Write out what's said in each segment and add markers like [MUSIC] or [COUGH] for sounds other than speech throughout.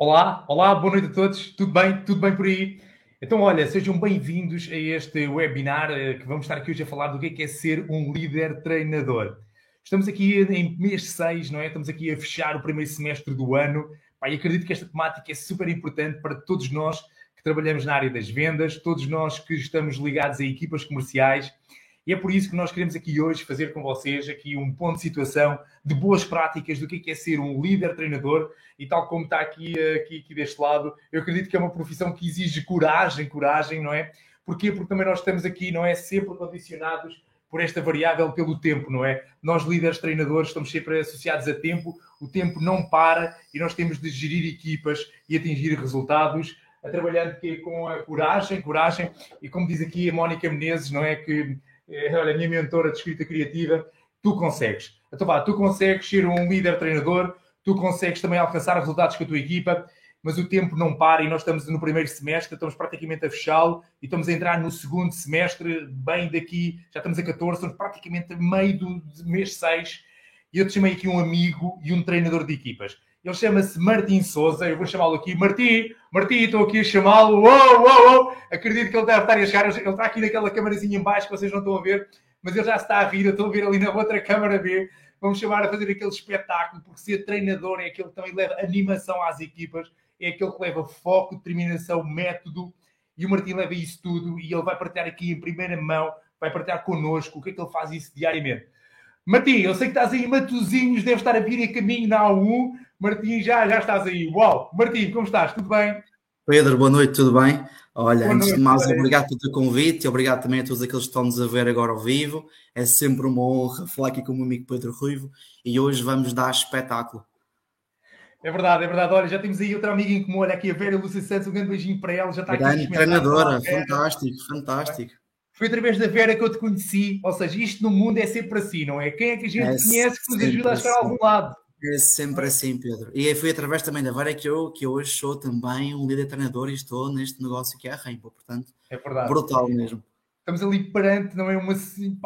Olá, olá, boa noite a todos. Tudo bem? Tudo bem por aí? Então, olha, sejam bem-vindos a este webinar eh, que vamos estar aqui hoje a falar do que é, que é ser um líder treinador. Estamos aqui em mês 6, não é? Estamos aqui a fechar o primeiro semestre do ano. Pai, acredito que esta temática é super importante para todos nós que trabalhamos na área das vendas, todos nós que estamos ligados a equipas comerciais e é por isso que nós queremos aqui hoje fazer com vocês aqui um ponto de situação de boas práticas do que é, é ser um líder treinador e tal como está aqui, aqui, aqui deste lado, eu acredito que é uma profissão que exige coragem, coragem, não é? Porquê? Porque também nós estamos aqui, não é? Sempre condicionados por esta variável pelo tempo, não é? Nós, líderes treinadores, estamos sempre associados a tempo, o tempo não para e nós temos de gerir equipas e atingir resultados, a trabalhando com a coragem, coragem, e como diz aqui a Mónica Menezes, não é? Que é, olha, a minha mentora de escrita criativa, tu consegues. Então vá, tu consegues ser um líder treinador, tu consegues também alcançar resultados com a tua equipa, mas o tempo não para e nós estamos no primeiro semestre, estamos praticamente a fechá-lo e estamos a entrar no segundo semestre, bem daqui, já estamos a 14, estamos praticamente a meio do mês 6 e eu te chamei aqui um amigo e um treinador de equipas. Ele chama-se Martim Souza. Eu vou chamá-lo aqui. Martim, Martim, estou aqui a chamá-lo. Uou, uou, uou. Acredito que ele deve estar a chegar. Ele está aqui naquela câmarazinha em baixo que vocês não estão a ver, mas ele já está a rir. Eu estou a ver ali na outra câmara B. Vamos chamar a fazer aquele espetáculo, porque ser treinador é aquele que também leva animação às equipas, é aquele que leva foco, determinação, método. E o Martim leva isso tudo e ele vai partilhar aqui em primeira mão, vai partilhar connosco o que é que ele faz isso diariamente. Martim, eu sei que estás aí em Matozinhos, deve estar a vir em caminho na A1. Martim, já, já estás aí. Uau! Martim, como estás? Tudo bem? Pedro, boa noite, tudo bem? Olha, boa antes noite, de mais, obrigado pelo teu convite e obrigado também a todos aqueles que estão-nos a ver agora ao vivo. É sempre uma honra falar aqui com o meu amigo Pedro Ruivo e hoje vamos dar espetáculo. É verdade, é verdade. Olha, já temos aí outra amiga em comum, olha aqui a Vera Lúcia Santos, um grande beijinho para ela, já está Grande aqui. treinadora, fantástico, fantástico. Foi através da Vera que eu te conheci. Ou seja, isto no mundo é sempre assim, não é? Quem é que a gente é conhece que nos ajuda a chegar assim. a algum lado? É sempre assim, Pedro. E foi através também da Vera que eu, que eu hoje sou também um líder treinador e estou neste negócio que é a Rainbow. Portanto, é verdade. brutal mesmo. Estamos ali perante, não é? Uma,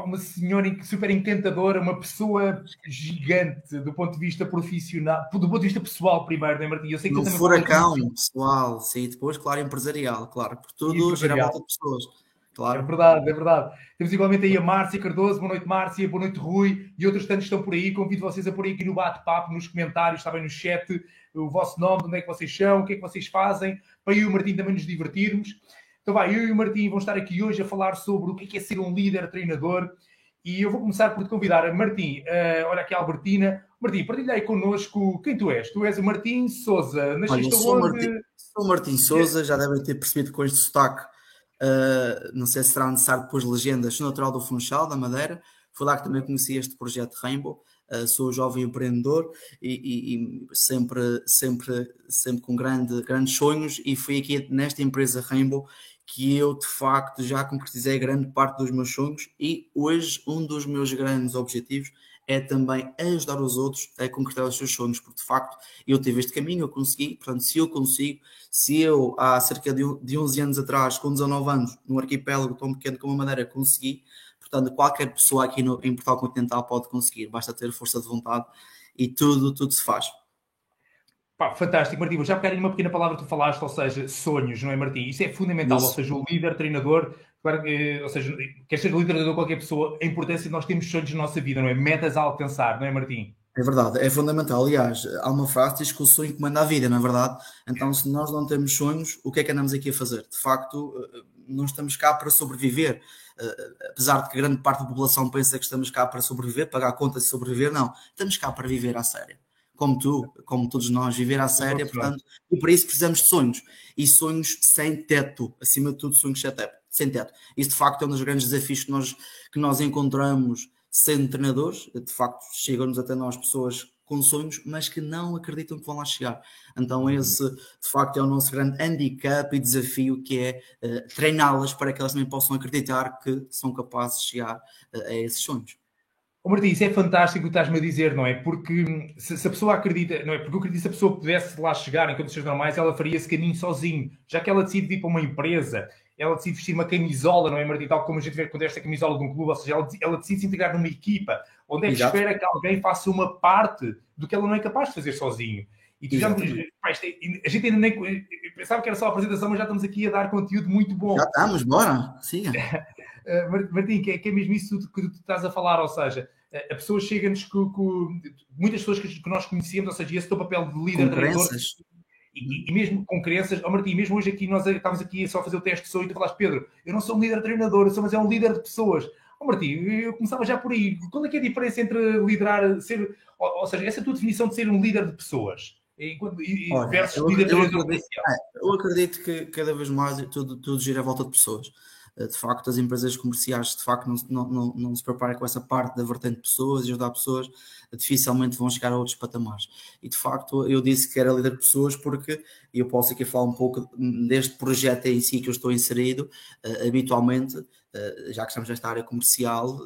uma senhora super encantadora, uma pessoa gigante do ponto de vista profissional, do ponto de vista pessoal, primeiro, não é, Martim? Eu sei que no furacão pessoal, sim, depois, claro, empresarial, claro, por tudo gira a volta de pessoas. Claro. É verdade, é verdade. Temos igualmente aí a Márcia Cardoso, boa noite Márcia, boa noite Rui e outros tantos estão por aí. Convido vocês a pôr aí aqui no bate-papo, nos comentários, bem no chat, o vosso nome, onde é que vocês são, o que é que vocês fazem, para eu e o Martim também nos divertirmos. Então vai, eu e o Martim vamos estar aqui hoje a falar sobre o que é, é ser um líder treinador e eu vou começar por te convidar a Martim, uh, olha aqui a Albertina. Martim, partilha aí connosco quem tu és. Tu és o Martim Souza. Nasceste onde? Martim, sou Martim Souza, já devem ter percebido com este sotaque Uh, não sei se será necessário depois legendas, sou natural do Funchal, da Madeira. Foi lá que também conheci este projeto Rainbow. Uh, sou jovem empreendedor e, e, e, sempre, sempre, sempre com grande, grandes sonhos. E foi aqui nesta empresa Rainbow que eu de facto já concretizei grande parte dos meus sonhos. E hoje, um dos meus grandes objetivos é também ajudar os outros a concretizar os seus sonhos, porque de facto eu tive este caminho, eu consegui, portanto, se eu consigo, se eu há cerca de 11 anos atrás, com 19 anos, num arquipélago tão pequeno como a Madeira, consegui, portanto, qualquer pessoa aqui no, em Portugal Continental pode conseguir, basta ter força de vontade e tudo, tudo se faz. Pá, fantástico, Martim. Vou já pegar uma pequena palavra que tu falaste, ou seja, sonhos, não é, Martim? Isso é fundamental, Isso. ou seja, o líder, treinador, claro, ou seja, quer ser líder treinador qualquer pessoa, a importância de nós termos sonhos na nossa vida, não é? Metas a alcançar, não é, Martim? É verdade, é fundamental. Aliás, há uma frase que diz que o sonho comanda a vida, não é verdade? Então, se nós não temos sonhos, o que é que andamos aqui a fazer? De facto, eh, não estamos cá para sobreviver. Apesar de que grande parte da população pensa que estamos cá para sobreviver, pagar contas e sobreviver, não. Estamos cá para viver à séria como tu, como todos nós, viver à séria, portanto, e para isso precisamos de sonhos. E sonhos sem teto, acima de tudo, sonhos sem teto. Sem teto. Isso de facto é um dos grandes desafios que nós, que nós encontramos sendo treinadores. De facto, chegam-nos até nós pessoas com sonhos, mas que não acreditam que vão lá chegar. Então, uhum. esse de facto é o nosso grande handicap e desafio que é uh, treiná-las para que elas também possam acreditar que são capazes de chegar uh, a esses sonhos. Oh, Martim, isso é fantástico o que estás-me a dizer, não é? Porque se, se, a pessoa acredita, não é? Porque eu acredito que se a pessoa pudesse lá chegar em condições normais, ela faria esse caminho sozinho. Já que ela decide ir para uma empresa, ela decide vestir uma camisola, não é, Martim? Tal como a gente vê quando esta camisola de um clube, ou seja, ela, ela decide se integrar numa equipa Onde é que Exato. espera que alguém faça uma parte do que ela não é capaz de fazer sozinho? E tu já, a gente ainda nem pensava que era só a apresentação, mas já estamos aqui a dar conteúdo muito bom. Já estamos, bora, siga. [LAUGHS] Eh, Martim, que é, que é mesmo isso que tu estás a falar, ou seja, a pessoa chega-nos com, muitas pessoas que, nós conhecemos, ou seja, esse teu papel de líder com crenças. E, e, mesmo com crenças, oh Martim, mesmo hoje aqui nós estávamos aqui só a fazer o teste de som e tu falaste, Pedro, eu não sou um líder treinador, eu sou, mas é um líder de pessoas. Oh, Martim, eu começava já por aí. Qual é que é a diferença entre liderar, ser, ou, ou seja, essa é tua definição de ser um líder de pessoas? Olha, versus eu, líder eu, acredito, é, eu acredito que cada vez mais tudo, tudo gira à volta de pessoas. Eh, de facto, as empresas comerciais de facto não, não, não, se preparam com essa parte da vertente de pessoas e ajudar pessoas, dificilmente vão chegar a outros patamares. E de facto, eu disse que era líder de pessoas porque eu posso aqui falar um pouco deste projeto em si que eu estou inserido. Uh, habitualmente, já que estamos nesta área comercial,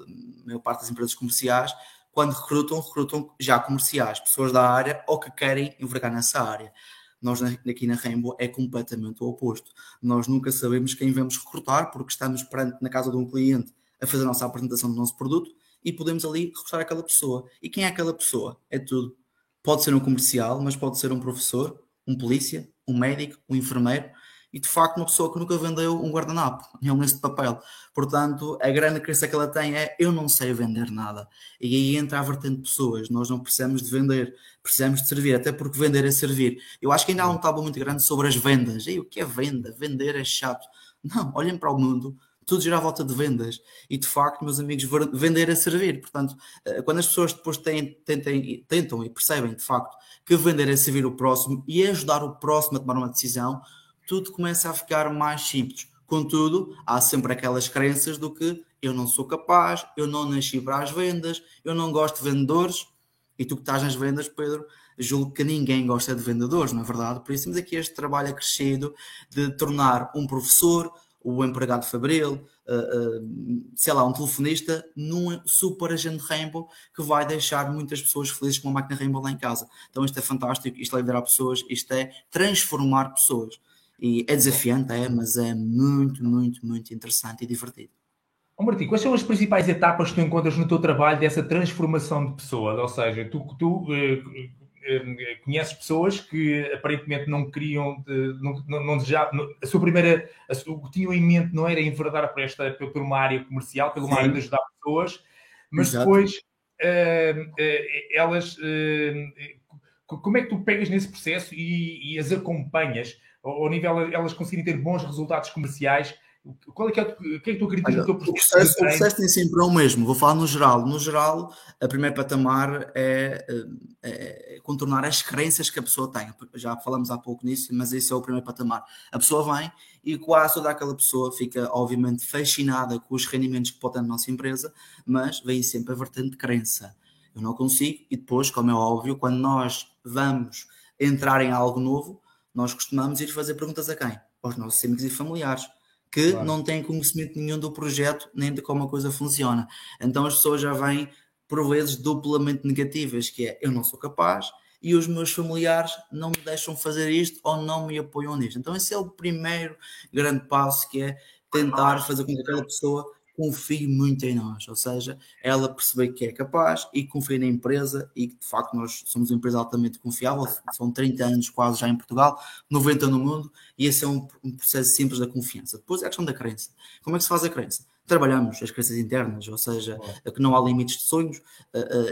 a maior parte das empresas comerciais quando recrutam, recrutam já comerciais, pessoas da área ou que querem envergar nessa área. Nós aqui na Rainbow é completamente o oposto. Nós nunca sabemos quem vamos recrutar porque estamos perante na casa de um cliente a fazer a nossa apresentação do nosso produto e podemos ali recrutar aquela pessoa. E quem é aquela pessoa? É tudo. Pode ser um comercial, mas pode ser um professor, um polícia, um médico, um enfermeiro e de facto uma pessoa que nunca vendeu um guardanapo, nem um lenço de papel. Portanto, a grande crença que ela tem é eu não sei vender nada. E aí entra a vertente de pessoas. Nós não precisamos de vender, precisamos de servir, até porque vender é servir. Eu acho que ainda há um tabu muito grande sobre as vendas. E o que é venda? Vender é chato. Não, olhem para o mundo, tudo gira à volta de vendas. E de facto, meus amigos, vender é servir. Portanto, eh, quando as pessoas depois têm, tentem, tentam e percebem de facto que vender é servir o próximo e ajudar o próximo a tomar uma decisão, tudo começa a ficar mais simples. Contudo, há sempre aquelas crenças do que eu não sou capaz, eu não nasci para as vendas, eu não gosto de vendedores. E tu que estás nas vendas, Pedro, julgo que ninguém gosta de vendedores, não é verdade? Por isso temos aqui este trabalho acrescido de tornar um professor, o empregado fabril, uh, uh, sei lá, um telefonista, num super agente Rainbow que vai deixar muitas pessoas felizes com uma máquina Rainbow lá em casa. Então isto é fantástico, isto é liderar pessoas, isto é transformar pessoas. E é desafiante, é, mas é muito, muito, muito interessante e divertido. Oh, Martim, quais são as principais etapas que tu encontras no teu trabalho dessa transformação de pessoa? Ou seja, tu, tu uh, uh, conheces pessoas que aparentemente não queriam, não, não, não desejavam, a sua primeira, a, o que tinham em mente não era enverdar por, esta, por uma área comercial, pela uma área de ajudar pessoas, mas Exato. depois elas, como é que tu pegas nesse processo e, e as acompanhas? Ao nível elas conseguirem ter bons resultados comerciais, qual é que é, o que é que tu acreditas Olha, processo? O processo, o processo tem sempre o mesmo, vou falar no geral. No geral, a primeira patamar é, é, é, contornar as crenças que a pessoa tem. Já falamos há pouco nisso, mas esse é o primeiro patamar. A pessoa vem e quase toda aquela pessoa fica, obviamente, fascinada com os rendimentos que pode ter na nossa empresa, mas vem sempre a vertente de crença. Eu não consigo, e depois, como é óbvio, quando nós vamos entrar em algo novo, nós costumamos ir fazer perguntas a quem? Aos nossos amigos e familiares, que claro. não têm conhecimento nenhum do projeto nem de como a coisa funciona. Então as pessoas já vêm, por vezes, duplamente negativas, que é eu não sou capaz e os meus familiares não me deixam fazer isto ou não me apoiam nisto. Então esse é o primeiro grande passo que é tentar fazer com que aquela pessoa confie muito em nós, ou seja, ela perceber que é capaz e confia na empresa e que de facto nós somos uma empresa altamente confiável, são 30 anos quase já em Portugal, 90 no mundo, e esse é um, um processo simples da confiança. Depois é a questão da crença. Como é que se faz a crença? Trabalhamos as crenças internas, ou seja, oh. que não há limites de sonhos,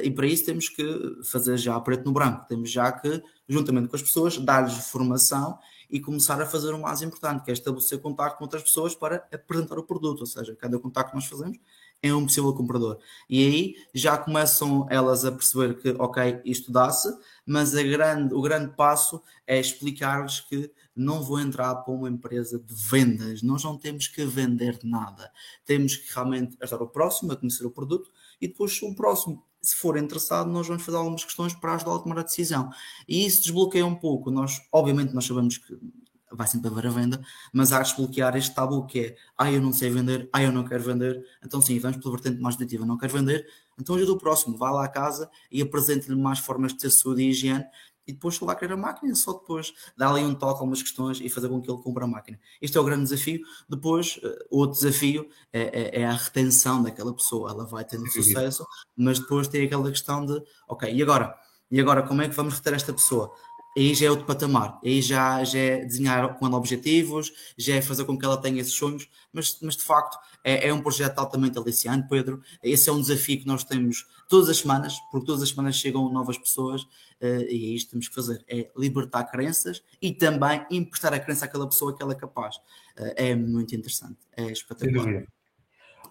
e para isso temos que fazer já preto no branco, temos já que, juntamente com as pessoas, dar-lhes formação e começar a fazer o mais importante, que é estabelecer contato com outras pessoas para apresentar o produto, ou seja, cada contato que nós fazemos é um possível comprador. E aí já começam elas a perceber que, ok, isto dá-se, mas grande, o grande passo é explicar-lhes que não vou entrar para uma empresa de vendas, nós não temos que vender nada, temos que realmente ajudar o próximo a conhecer o produto e depois o próximo se for interessado, nós vamos fazer algumas questões para ajudá-lo a tomar a decisão. E isso desbloqueia um pouco. Nós, obviamente, nós sabemos que vai sempre haver a venda, mas há de desbloquear este tabu que é, ah, eu não sei vender, ah, eu não quero vender, então sim, vamos pela vertente mais positiva, não quero vender, então ajuda o próximo, vá lá à casa e apresente-lhe mais formas de ter saúde e higiene e depois lá querer a máquina, só depois dar ali um toque, algumas questões e fazer com que ele compre a máquina. Este é o grande desafio. Depois, eh, outro desafio é, é, é a retenção daquela pessoa. Ela vai tendo sucesso, mas depois tem aquela questão de, ok, e agora? E agora, como é que vamos reter esta pessoa? aí já é outro patamar, aí já, já é desenhar com ela objetivos, já é fazer com que ela tenha esses sonhos, mas, mas de facto é, é, um projeto altamente aliciante, Pedro. Esse é um desafio que nós temos todas as semanas, porque todas as semanas chegam novas pessoas e é isto que temos que fazer: é libertar crenças e também emprestar a crença àquela pessoa que ela é capaz. Uh, é muito interessante, é espetacular.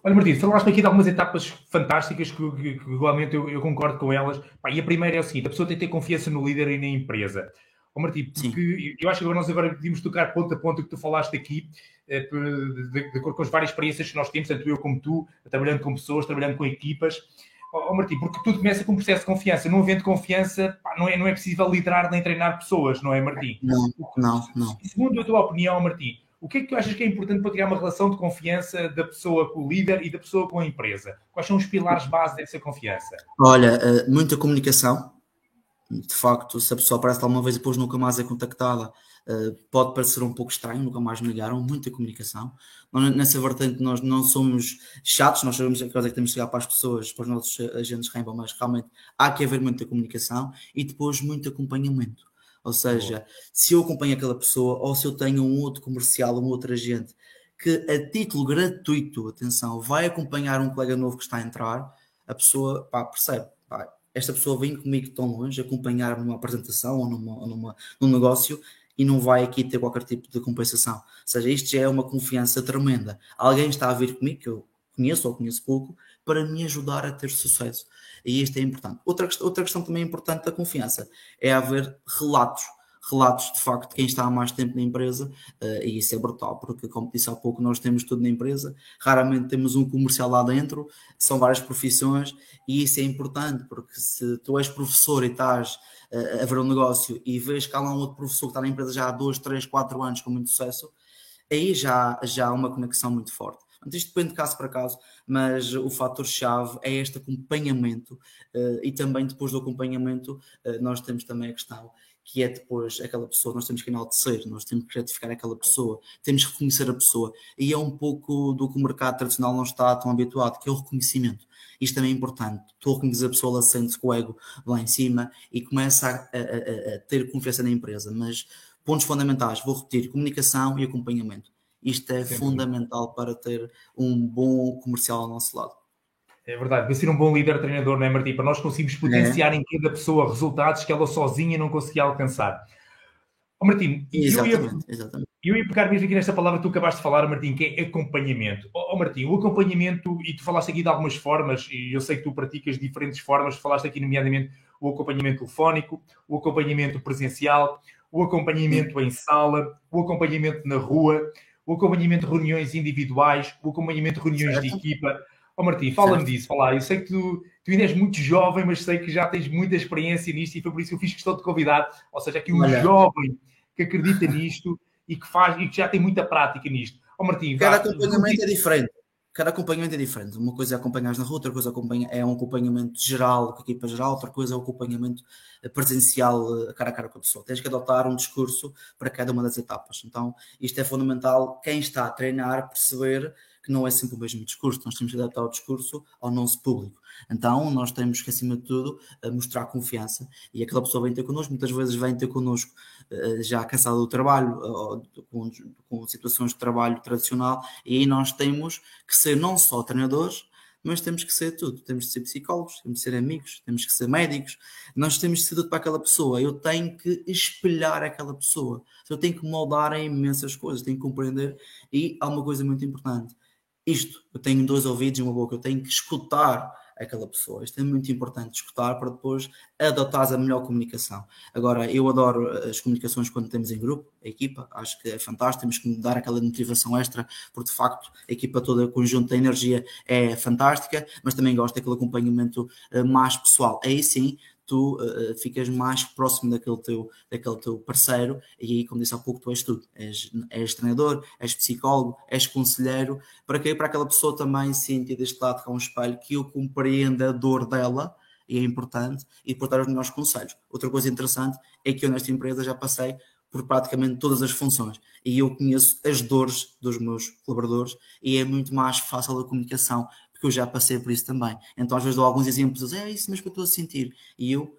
Olha, Martins, falaste aqui de algumas etapas fantásticas que, que, que igualmente eu, eu, concordo com elas. Pá, e a primeira é o seguinte: a pessoa tem que ter confiança no líder e na empresa. Ó, Martim, porque eu acho que agora nós agora podemos tocar ponto a ponto o que tu falaste aqui, eh, de acordo com as várias experiências que nós temos, tanto eu como tu, trabalhando com pessoas, trabalhando com equipas. Ó, Martim, porque tudo começa com um processo de confiança. Não havendo confiança, pá, não, é, não é possível liderar nem treinar pessoas, não é, Martim? Não, não, não. Segundo a tua opinião, Martim, o que é que tu achas que é importante para criar uma relação de confiança da pessoa com o líder e da pessoa com a empresa? Quais são os pilares base dessa confiança? Olha, eh, muita comunicação. De facto, se a pessoa aparece lá uma vez e depois nunca mais é contactada, eh, pode parecer um pouco estranho, nunca mais me ligaram. Muita comunicação. Nessa vertente, nós não somos chatos, nós sabemos que coisa é que temos de chegar para as pessoas, para os nossos agentes Rainbow, mas realmente há que haver muita comunicação e depois muito acompanhamento ou seja, Boa. se eu acompanho aquela pessoa ou se eu tenho um outro comercial, um outro agente que a título gratuito, atenção, vai acompanhar um colega novo que está a entrar, a pessoa pá, percebe, pá, esta pessoa vem comigo tão longe, acompanhar-me numa apresentação ou numa, numa, num negócio e não vai aqui ter qualquer tipo de compensação. Ou seja, isto já é uma confiança tremenda. Alguém está a vir comigo, que eu conheço ou conheço pouco, para me ajudar a ter sucesso. E isto é importante. Outra, outra questão também importante da confiança é haver relatos. Relatos de facto de quem está há mais tempo na empresa, uh, e isso é brutal, porque, como disse há pouco, nós temos tudo na empresa, raramente temos um comercial lá dentro, são várias profissões, e isso é importante, porque se tu és professor e estás uh, a ver um negócio e vês que há lá um outro professor que está na empresa já há 2, 3, 4 anos com muito sucesso, aí já, já há uma conexão muito forte. Isto depende de caso para caso, mas o fator-chave é este acompanhamento uh, e também depois do acompanhamento nós temos também a questão que é depois aquela pessoa, nós temos que enaltecer, nós temos que gratificar aquela pessoa, temos que reconhecer a pessoa. E é um pouco do que o mercado tradicional não está tão habituado, que é o reconhecimento. Isto também é importante. Tu reconheces a pessoa, ela sente-se com o ego lá em cima e começa a, a, a, ter confiança na empresa. Mas pontos fundamentais, vou repetir, comunicação e acompanhamento. Isto é Sim. fundamental para ter um bom comercial ao nosso lado. É verdade, para ser um bom líder treinador, não é, Martim? Para nós conseguimos potenciar é. em cada pessoa resultados que ela sozinha não conseguia alcançar. Oh, Martim, exatamente, eu, ia, eu ia pegar mesmo aqui nesta palavra que tu acabaste de falar, Martim, que é acompanhamento. Oh, oh, Martim, o acompanhamento, e tu falaste aqui de algumas formas, e eu sei que tu praticas diferentes formas, falaste aqui nomeadamente o acompanhamento telefónico, o acompanhamento presencial, o acompanhamento em sala, o acompanhamento na rua, o acompanhamento de reuniões individuais, o acompanhamento de reuniões certo. de equipa. Ó oh, Martim, fala-me disso, fala. Eu sei que tu, tu ainda és muito jovem, mas sei que já tens muita experiência nisto e foi por isso que eu fiz questão de convidar. Ou seja, aqui um Olha. jovem que acredita nisto e que faz e que já tem muita prática nisto. Ó oh, Martim, cada vá, acompanhamento é diferente. Cada acompanhamento é diferente. Uma coisa é acompanhar na rua, outra coisa é um acompanhamento geral, com a equipa geral, outra coisa é o acompanhamento presencial eh, cara a cara com a pessoa. Tens que adotar um discurso para cada uma das etapas. Então, isto é fundamental. Quem está a treinar, perceber que não é sempre o mesmo discurso, nós temos que adaptar o discurso ao nosso público. Então, nós temos que, acima de tudo, eh, mostrar confiança e aquela pessoa vem ter connosco, muitas vezes vem ter connosco eh, já cansada do trabalho, ou com, com situações de trabalho tradicional, e aí nós temos que ser não só treinadores, mas temos que ser tudo. Temos que ser psicólogos, temos que ser amigos, temos que ser médicos, nós temos que ser tudo para aquela pessoa. Eu tenho que espelhar aquela pessoa, eu tenho que moldar em imensas coisas, tenho que compreender. E há uma coisa muito importante: isto, eu tenho dois ouvidos e uma boca, eu tenho que escutar aquela pessoa. Isto é muito importante escutar para depois adotar a melhor comunicação. Agora, eu adoro as comunicações quando temos em grupo, a equipa, acho que é fantástico, temos que dar aquela motivação extra, porque de facto a equipa toda, o conjunto da energia é fantástica, mas também gosto daquele acompanhamento eh, mais pessoal. Aí sim, tu uh, ficas mais próximo daquele teu, daquele teu parceiro, e aí, como disse há pouco, tu és tudo. És, és treinador, és psicólogo, és conselheiro, para que para aquela pessoa também sinta deste lado com um espelho que eu compreenda a dor dela, e é importante e por dar os melhores conselhos. Outra coisa interessante é que eu nesta empresa já passei por praticamente todas as funções e eu conheço as dores dos meus colaboradores e é muito mais fácil a comunicação porque eu já passei por isso também. Então às vezes dou alguns exemplos, é isso mesmo que eu estou a sentir e eu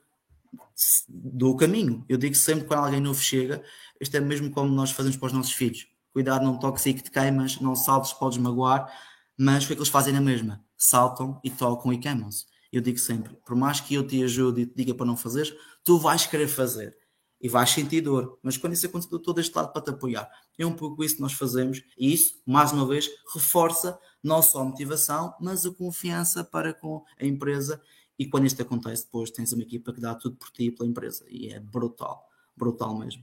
dou o caminho. Eu digo sempre quando alguém novo chega, isto é mesmo como nós fazemos para os nossos filhos. Cuidado, não toques aí que te queimas, não saltes, podes magoar, mas o que é que eles fazem na mesma? Saltam e tocam e queimam-se. Eu digo sempre, por mais que eu te ajude e te diga para não fazer, tu vais querer fazer e vais sentir dor. Mas quando isso acontecer, eu estou deste lado para te apoiar. É um pouco isso que nós fazemos e isso, mais uma vez, reforça não só a motivação, mas a confiança para com a empresa. E quando isto acontece, depois tens uma equipa que dá tudo por ti e pela empresa. E é brutal, brutal mesmo.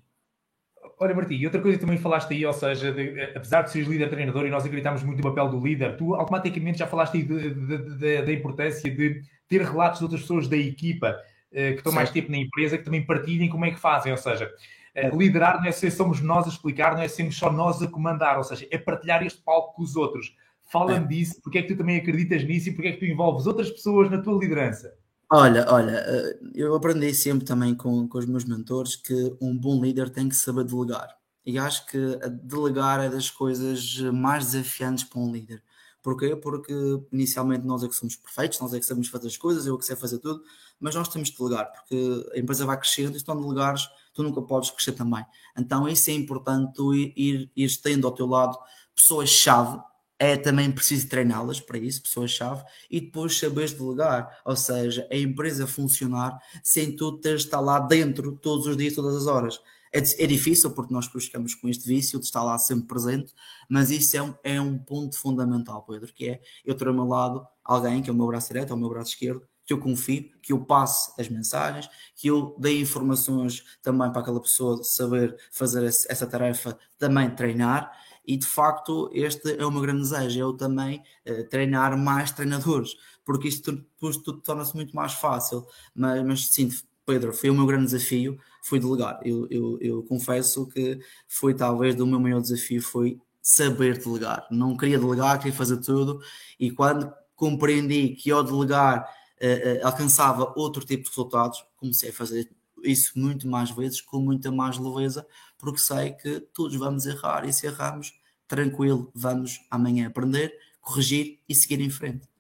Olha, Martim, e outra coisa que também falaste aí, ou seja, de, apesar de seres líder treinador e nós acreditamos muito no papel do líder, tu automaticamente já falaste aí da importância de ter relatos de outras pessoas da equipa uh, que estão mais tempo na empresa, que também partilhem como é que fazem, ou seja, uh, liderar não é ser somos nós a explicar, não é sermos só nós a comandar, ou seja, é partilhar este palco com os outros. Fala-me é. disso, porque é que tu também acreditas nisso e porque é que tu envolves outras pessoas na tua liderança? Olha, olha, eh, eu aprendi sempre também com, com os meus mentores que um bom líder tem que saber delegar. E acho que delegar é das coisas mais desafiantes para um líder. Porquê? Porque inicialmente nós é que somos perfeitos, nós é que sabemos fazer as coisas, eu é que sei fazer tudo, mas nós temos que delegar, porque a empresa vai crescendo e se não delegares, tu nunca podes crescer também. Então isso é importante, tu ir, ir, ir tendo ao teu lado pessoas-chave é também preciso treiná-las para isso, pessoas-chave, e depois saberes delegar, ou seja, a empresa funcionar sem tu ter de estar lá dentro todos os dias, todas as horas. É, é difícil porque nós buscamos com este vício de estar lá sempre presente, mas isso é um, é um ponto fundamental, Pedro, que é eu ter ao meu lado alguém que é o meu braço direito, é o meu braço esquerdo, que eu confio, que eu passe as mensagens, que eu dê informações também para aquela pessoa saber fazer essa tarefa, também treinar e de facto este é o meu grande desejo, eu também uh, treinar mais treinadores, porque isto tudo torna-se muito mais fácil, mas, mas sim, Pedro, foi o meu grande desafio, foi delegar, eu, eu, eu confesso que foi talvez o meu maior desafio, foi saber delegar, não queria delegar, queria fazer tudo, e quando compreendi que ao delegar uh, uh, alcançava outro tipo de resultados, comecei a fazer isso muito mais vezes, com muita mais leveza, porque sei que todos vamos errar e se errarmos, tranquilo, vamos amanhã aprender, corrigir e seguir em frente.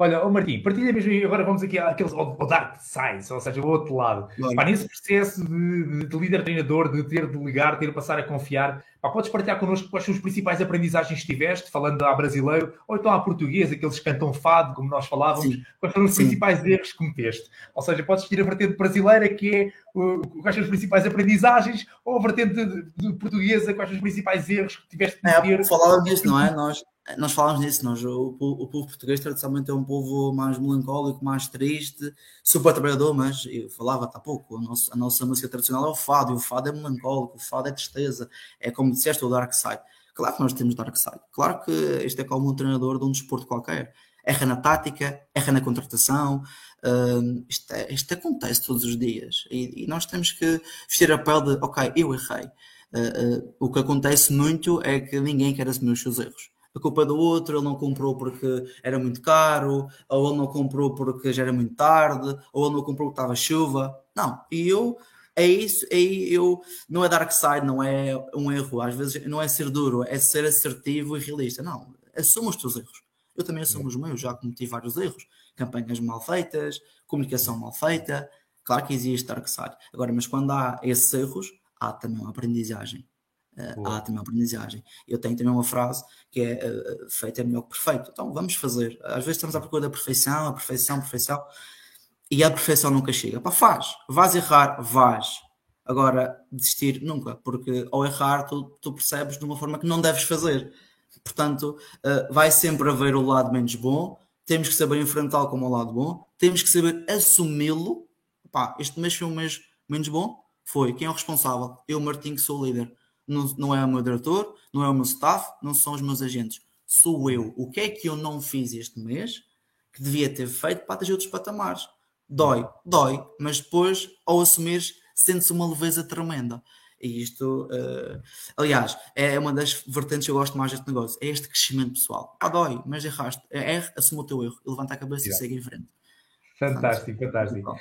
Olha, oh Martim, partilha mesmo, agora vamos aqui àqueles, ao, ao dark side, ou seja, o outro lado. Pá, nesse processo de, de, de líder-treinador, de ter de ligar, ter de passar a confiar, pá, podes partilhar connosco quais são as principais aprendizagens que tiveste, falando a brasileiro, ou então a português, aqueles que cantam fado, como nós falávamos, Sim. quais foram os Sim. principais erros que cometeste? Ou seja, podes seguir a vertente brasileira, que é uh, quais são as principais aprendizagens, ou a vertente de, de portuguesa, quais são os principais erros que tiveste de cometer? É, falava disso, não é? Nós nós falámos nisso, nós, o, o, povo português tradicionalmente é um povo mais melancólico, mais triste, super trabalhador, mas eu falava há pouco, a nossa, a nossa música tradicional é o fado, e o fado é melancólico, o fado é tristeza, é como disseste, o dark side. Claro que nós temos dark side, claro que este é como um treinador de um desporto qualquer, erra na tática, erra na contratação, uh, isto, é, isto, acontece todos os dias, e, e, nós temos que vestir a pele de, ok, eu errei. Uh, uh, o que acontece muito é que ninguém quer assumir os seus erros a culpa é do outro, ele não comprou porque era muito caro, ou ele não comprou porque já era muito tarde, ou ele não comprou porque estava chuva. Não, e eu é isso, é eu não é dark side, não é um erro, às vezes não é ser duro, é ser assertivo e realista. Não, assumo os teus erros. Eu também assumo os meus, já cometi vários erros, campanhas mal feitas, comunicação mal feita. Claro que existe dark side. Agora, mas quando há esses erros, há também uma aprendizagem. Uh, há também uma aprendizagem. Eu tenho também uma frase que é uh, feito é melhor que perfeito. Então vamos fazer. Às vezes estamos à procura da perfeição, a perfeição, a perfeição, e a perfeição nunca chega. Pá, faz. Vais errar, vais. Agora, desistir nunca, porque ao errar tu, tu percebes de uma forma que não deves fazer. Portanto, uh, vai sempre haver o lado menos bom, temos que saber enfrentá-lo como o lado bom, temos que saber assumi-lo. Pá, este mês foi um mês menos bom? Foi. Quem é o responsável? Eu, Martim, que sou o líder não, não é o meu diretor, não é o meu staff, não são os meus agentes. Sou eu. O que é que eu não fiz este mês que devia ter feito para atingir outros patamares? Dói, dói, mas depois, ao assumir, sente-se uma leveza tremenda. E isto, uh, aliás, é uma das vertentes que eu gosto mais deste negócio: é este crescimento pessoal. Ah, dói, mas erraste. É, erra, assume o teu erro, levanta a cabeça yeah. e segue em frente. Fantástico, fantástico.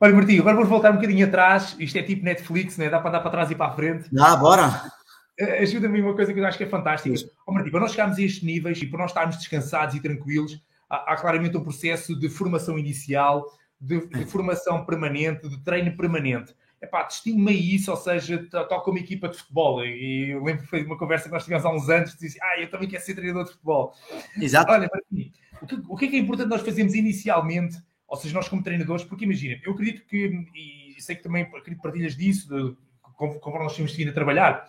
Olha, Martinho, agora vamos voltar um bocadinho atrás. Isto é tipo Netflix, né? dá para andar para trás e para a frente. Dá, bora! Eh, ajuda-me uma coisa que eu acho que é fantástica. Oh, Martim, para nós chegarmos a estes níveis e para nós estarmos descansados e tranquilos, há, há claramente um processo de formação inicial, de, de formação permanente, de treino permanente. Epá, distingue-me isso, ou seja, tal como equipa de futebol. E eu lembro que foi uma conversa que nós tivemos há uns anos, disse, ah, eu também quero ser treinador de futebol. Exato. Olha, Martim, o que, o que é que é importante nós fazermos inicialmente, ou seja, nós como treinadores, porque imagina, eu acredito que, e sei que também acredito partilhas disso, de, conforme nós temos vindo a trabalhar,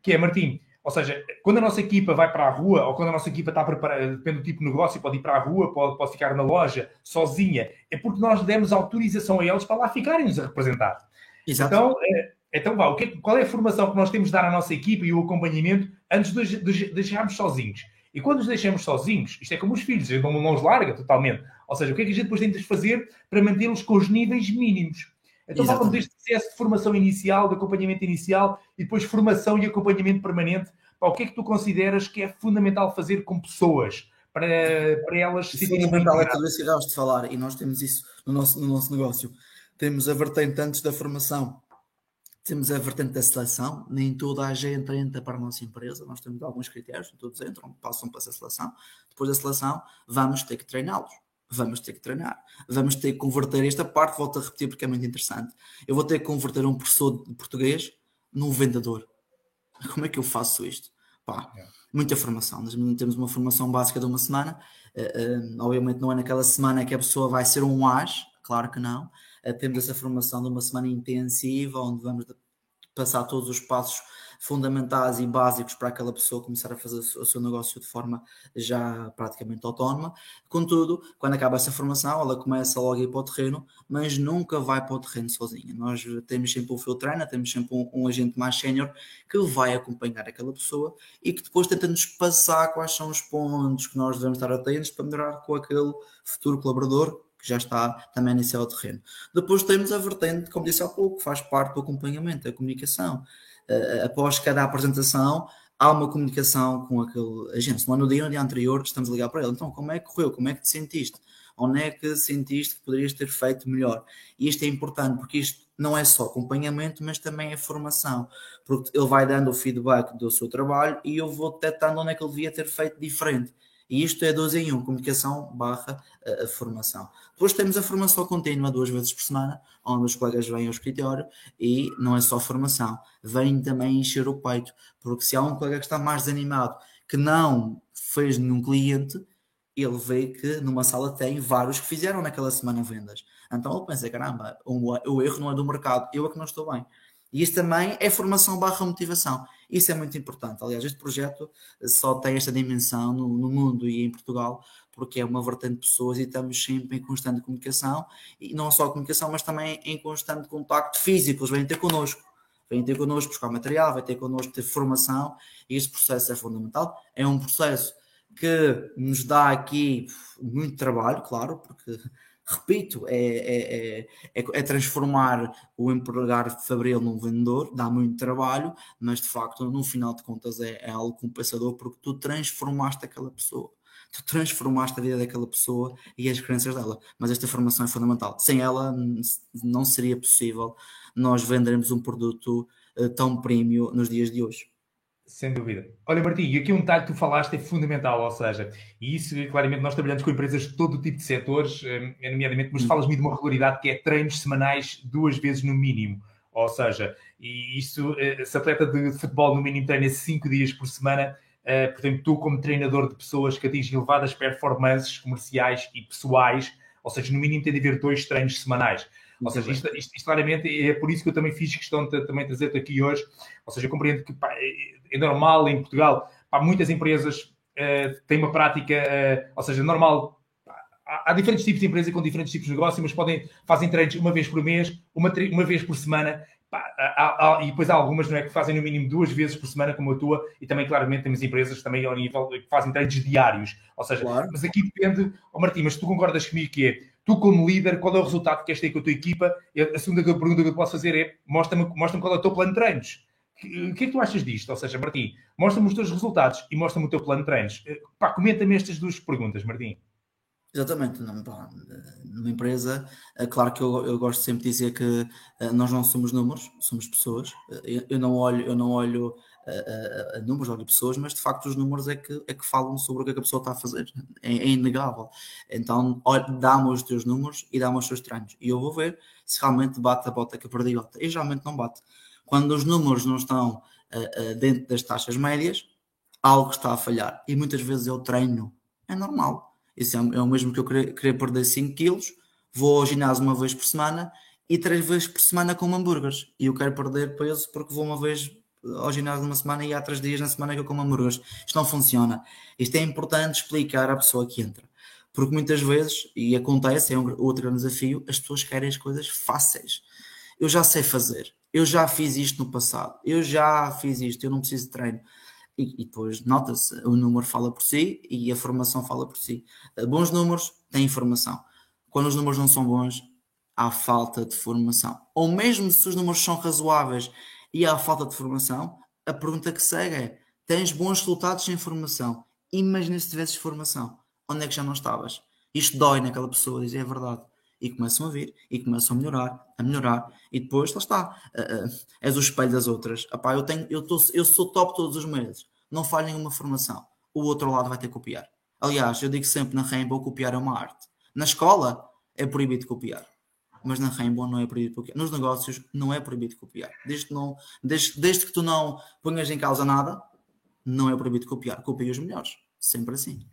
que é, Martim, ou seja, quando a nossa equipa vai para a rua, ou quando a nossa equipa está preparada, depende do tipo de negócio, pode ir para a rua, pode, pode ficar na loja, sozinha, é porque nós demos autorização a eles para lá ficarem-nos a representar. Exato. Então, é, então vá, o que, qual é a formação que nós temos de dar à nossa equipa e o acompanhamento antes de, de, deixarmos sozinhos? E quando os deixamos sozinhos, isto é como os filhos, eles não os larga totalmente. Ou seja, o que é que a gente depois tem de fazer para mantê-los com os níveis mínimos? Então falamos deste processo de formação inicial, de acompanhamento inicial e depois formação e acompanhamento permanente. Pá, o que é que tu consideras que é fundamental fazer com pessoas para, para elas se Fundamental é isso que acabas de falar e nós temos isso no nosso, no nosso negócio. Temos a vertente antes da formação, temos a vertente da seleção. Nem toda a gente entra para a nossa empresa. Nós temos alguns critérios, todos entram, passam para essa seleção. Depois da seleção, vamos ter que treiná-los vamos ter que treinar, vamos ter que converter esta parte, volto a repetir porque é muito interessante. Eu vou ter que converter um professor de português num vendedor. [LAUGHS] Como é que eu faço isto? Pá, é. muita formação. Nós temos uma formação básica de uma semana. Uh, uh, obviamente não é naquela semana que a pessoa vai ser um as, claro que não. Uh, temos essa formação de uma semana intensiva, onde vamos passar todos os passos fundamentais e básicos para aquela pessoa começar a fazer o seu negócio de forma já praticamente autónoma. Contudo, quando acaba essa formação, ela começa logo a ir para o terreno, mas nunca vai para o terreno sozinha. Nós temos sempre um field trainer, temos sempre um, um agente mais sénior que vai acompanhar aquela pessoa e que depois tenta nos passar quais são os pontos que nós devemos estar atentos para melhorar com aquele futuro colaborador que já está também nesse terreno. Depois temos a vertente, como disse há pouco, que faz parte do acompanhamento, da comunicação uh, após cada apresentação, há uma comunicação com aquele agente. Não é no dia, no dia anterior estamos a ligar para ele. Então, como é que correu? Como é que te sentiste? Onde é que sentiste que poderias ter feito melhor? E isto é importante porque isto não é só acompanhamento, mas também é formação. Porque ele vai dando o feedback do seu trabalho e eu vou detectando onde é que ele devia ter feito diferente. E isto é 12 em 1, comunicação barra uh, formação. Depois temos a formação contínua duas vezes por semana, onde os colegas vêm ao escritório e não é só formação, vêm também encher o peito, porque se há um colega que está mais desanimado, que não fez nenhum cliente, ele vê que numa sala tem vários que fizeram naquela semana vendas. Então ele pensa, caramba, o erro não é do mercado, eu é que não estou bem. E isso também é formação barra motivação. Isso é muito importante. Aliás, este projeto só tem esta dimensão no, no, mundo e em Portugal, porque é uma vertente de pessoas e estamos sempre em constante comunicação, e não só comunicação, mas também em constante contacto físico. Eles vêm ter connosco, vêm ter connosco buscar material, vêm ter connosco ter formação, e esse processo é fundamental. É um processo que nos dá aqui muito trabalho, claro, porque repito, é, é, é, é, transformar o empregado fabril num vendedor, dá muito trabalho, mas de facto, no final de contas, é, é algo compensador porque tu transformaste aquela pessoa. Tu transformaste a vida daquela pessoa e as crenças dela. Mas esta formação é fundamental. Sem ela, não seria possível nós vendermos um produto uh, tão premium nos dias de hoje. Sem dúvida. Olha, Martim, e aqui um detalhe que tu falaste é fundamental, ou seja, e isso, claramente, nós trabalhamos com empresas de todo tipo de setores, eh, nomeadamente, mas falas-me de uma regularidade que é treinos semanais duas vezes no mínimo. Ou seja, e isso, eh, se atleta de futebol no mínimo treina cinco dias por semana, eh, portanto, tu, como treinador de pessoas que atingem elevadas performances comerciais e pessoais, ou seja, no mínimo tem de haver dois treinos semanais. Ou seja, isto, isto, isto, claramente é por isso que eu também fiz questão de também trazer-te aqui hoje. Ou seja, eu compreendo que pá, é, é normal em Portugal, pá, muitas empresas uh, têm uma prática, uh, ou seja, normal. Há, há, diferentes tipos de empresas com diferentes tipos de negócio, mas podem, fazem treinos uma vez por mês, uma, uma vez por semana, Pá, há, há, e depois há algumas não é, que fazem no mínimo duas vezes por semana, como a tua, e também, claramente, temos empresas também ao nível que fazem treinos diários. Ou seja, claro. mas aqui depende, oh Martim, mas tu concordas comigo que é tu, como líder, qual é o resultado que queres ter com a tua equipa? A segunda pergunta que eu posso fazer é: mostra-me mostra qual é o teu plano de treinos. O que é que tu achas disto? Ou seja, Martim, mostra-me os teus resultados e mostra-me o teu plano de treinos. Eh, pá, comenta-me estas duas perguntas, Martim. Exatamente, numa empresa, é claro que eu, eu gosto sempre de dizer que uh, nós não somos números, somos pessoas. Eu, eu não olho, eu não olho a, a, números, olho pessoas, mas de facto os números é que, é que falam sobre o que, é que a pessoa está a fazer. É, é inegável. Então dá-me os teus números e dá-me os teus treinos. E eu vou ver se realmente bate a bota que eu perdi. E geralmente não bate. Quando os números não estão uh, uh, dentro das taxas médias, algo está a falhar. E muitas vezes eu treino. É normal isso é, é o mesmo que eu querer, perder 5 quilos, vou ao ginásio uma vez por semana e três vezes por semana como hambúrgueres. E eu quero perder peso porque vou uma vez ao ginásio uma semana e há três dias na semana que eu como hambúrgueres. Isto não funciona. Isto é importante explicar à pessoa que entra. Porque muitas vezes, e acontece, é um outro grande desafio, as pessoas querem as coisas fáceis. Eu já sei fazer, eu já fiz isto no passado, eu já fiz isto, eu não preciso de treino e, e depois nota-se, o número fala por si e a formação fala por si. Eh, bons números têm informação. Quando os números não são bons, há falta de formação. Ou mesmo se os números são razoáveis e há falta de formação, a pergunta que segue é: tens bons resultados sem formação? Imagina se tivesses formação, onde é que já não estavas? Isto dói naquela pessoa, diz é verdade. E começam a vir, e começam a melhorar, a melhorar, e depois, lá está, uh, uh, és o espelho das outras. Epá, eu, tenho, eu, tô, eu sou top todos os meses não falha nenhuma formação. O outro lado vai ter que copiar. Aliás, eu digo sempre na Rainbow copiar é uma arte. Na escola é proibido copiar. Mas na Rainbow não é proibido copiar. Nos negócios não é proibido copiar. Desde que, não, desde, desde que tu não ponhas em causa nada, não é proibido copiar. Copia os melhores. Sempre assim.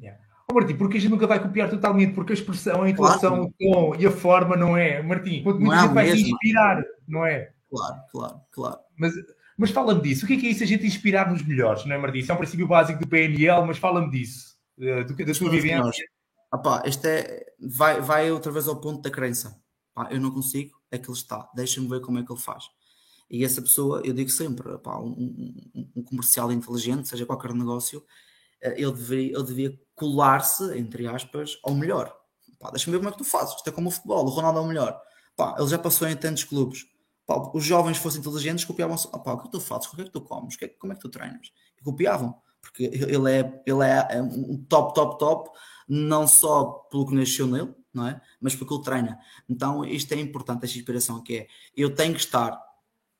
Yeah. Oh, Martim, porque a gente nunca vai copiar totalmente, porque a expressão, a intuação, claro. o tom e a forma não é. Martim, muita é gente vai se inspirar, não é? Claro, claro, claro. Mas mas fala-me disso. O que é que é isso a gente inspirar nos melhores, não é, Martim? Isso é um princípio básico do PNL, mas fala-me disso, eh, do, da tua vivência. Apá, este é, vai, vai outra vez ao ponto da crença. Eu não consigo, é que ele está. Deixa-me ver como é que ele faz. E essa pessoa, eu digo sempre, um, um, um, comercial inteligente, seja qualquer negócio, eh, ele devia, ele devia colar-se, entre aspas, ao melhor. Deixa-me ver como é que tu fazes. Isto é como o futebol, o Ronaldo é o melhor. Pá, ele já passou em tantos clubes Pá, os jovens fossem inteligentes, copiavam-se. o que é que tu fazes? O que é que tu comes? É como é que tu treinas? E copiavam, porque ele é, ele é, é um top, top, top, não só pelo que nasceu nele, não é? Mas porque ele treina. Então, isto é importante, esta inspiração que é, eu tenho que estar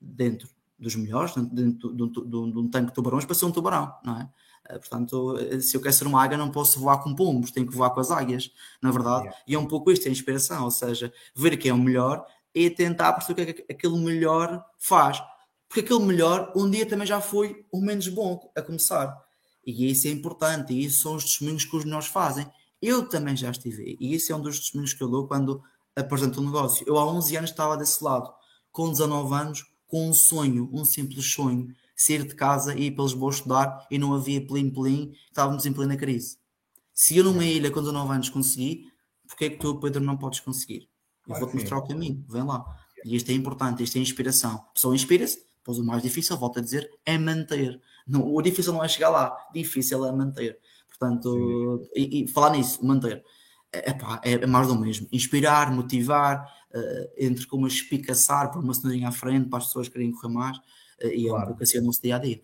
dentro dos melhores, dentro de um, tanque de tubarões para ser um tubarão, não é? Eh, portanto, se eu quero ser uma águia, não posso voar com pombos, tenho que voar com as águias, na verdade. Yeah. E é um pouco isto, é a inspiração, ou seja, ver quem é o melhor e tentar perceber o que é que aquele melhor faz. Porque aquele melhor um dia também já foi o menos bom a começar. E isso é importante, e isso são os testemunhos que os melhores fazem. Eu também já estive, e isso é um dos testemunhos que eu dou quando apresento um negócio. Eu há 11 anos estava desse lado, com 19 anos, com um sonho, um simples sonho, sair de casa e ir para Lisboa estudar e não havia plim-plim, estávamos em plena crise. Se eu numa ilha com 19 anos consegui, porque é que tu, Pedro, não podes conseguir? Eu vou-te mostrar o caminho, vem lá. E isto é importante, isto é inspiração. A pessoa inspira-se, depois o mais difícil, volto a dizer, é manter. Não, o difícil não é chegar lá, difícil é manter. Portanto, e, e, falar nisso, manter. É, pá, é, mais do mesmo. Inspirar, motivar, uh, entre como espicaçar, por uma cenourinha à frente, para as pessoas querem correr mais, uh, e claro. é um pouco assim o nosso dia a dia.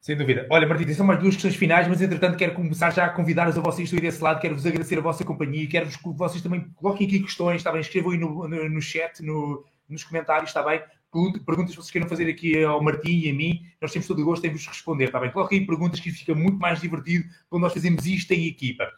Sem dúvida. Olha, Martim, são mais duas questões finais, mas entretanto quero começar já a convidar-vos a vocês ir desse lado, quero-vos agradecer a vossa companhia, quero-vos que vocês também coloquem aqui questões, está bem? Escrevam aí no, no, no chat, no, nos comentários, está bem? Perguntas que vocês queiram fazer aqui ao Martim e a mim, nós temos todo o gosto em vos responder, está bem? Coloquem perguntas que fica muito mais divertido quando nós fazemos isto em equipa.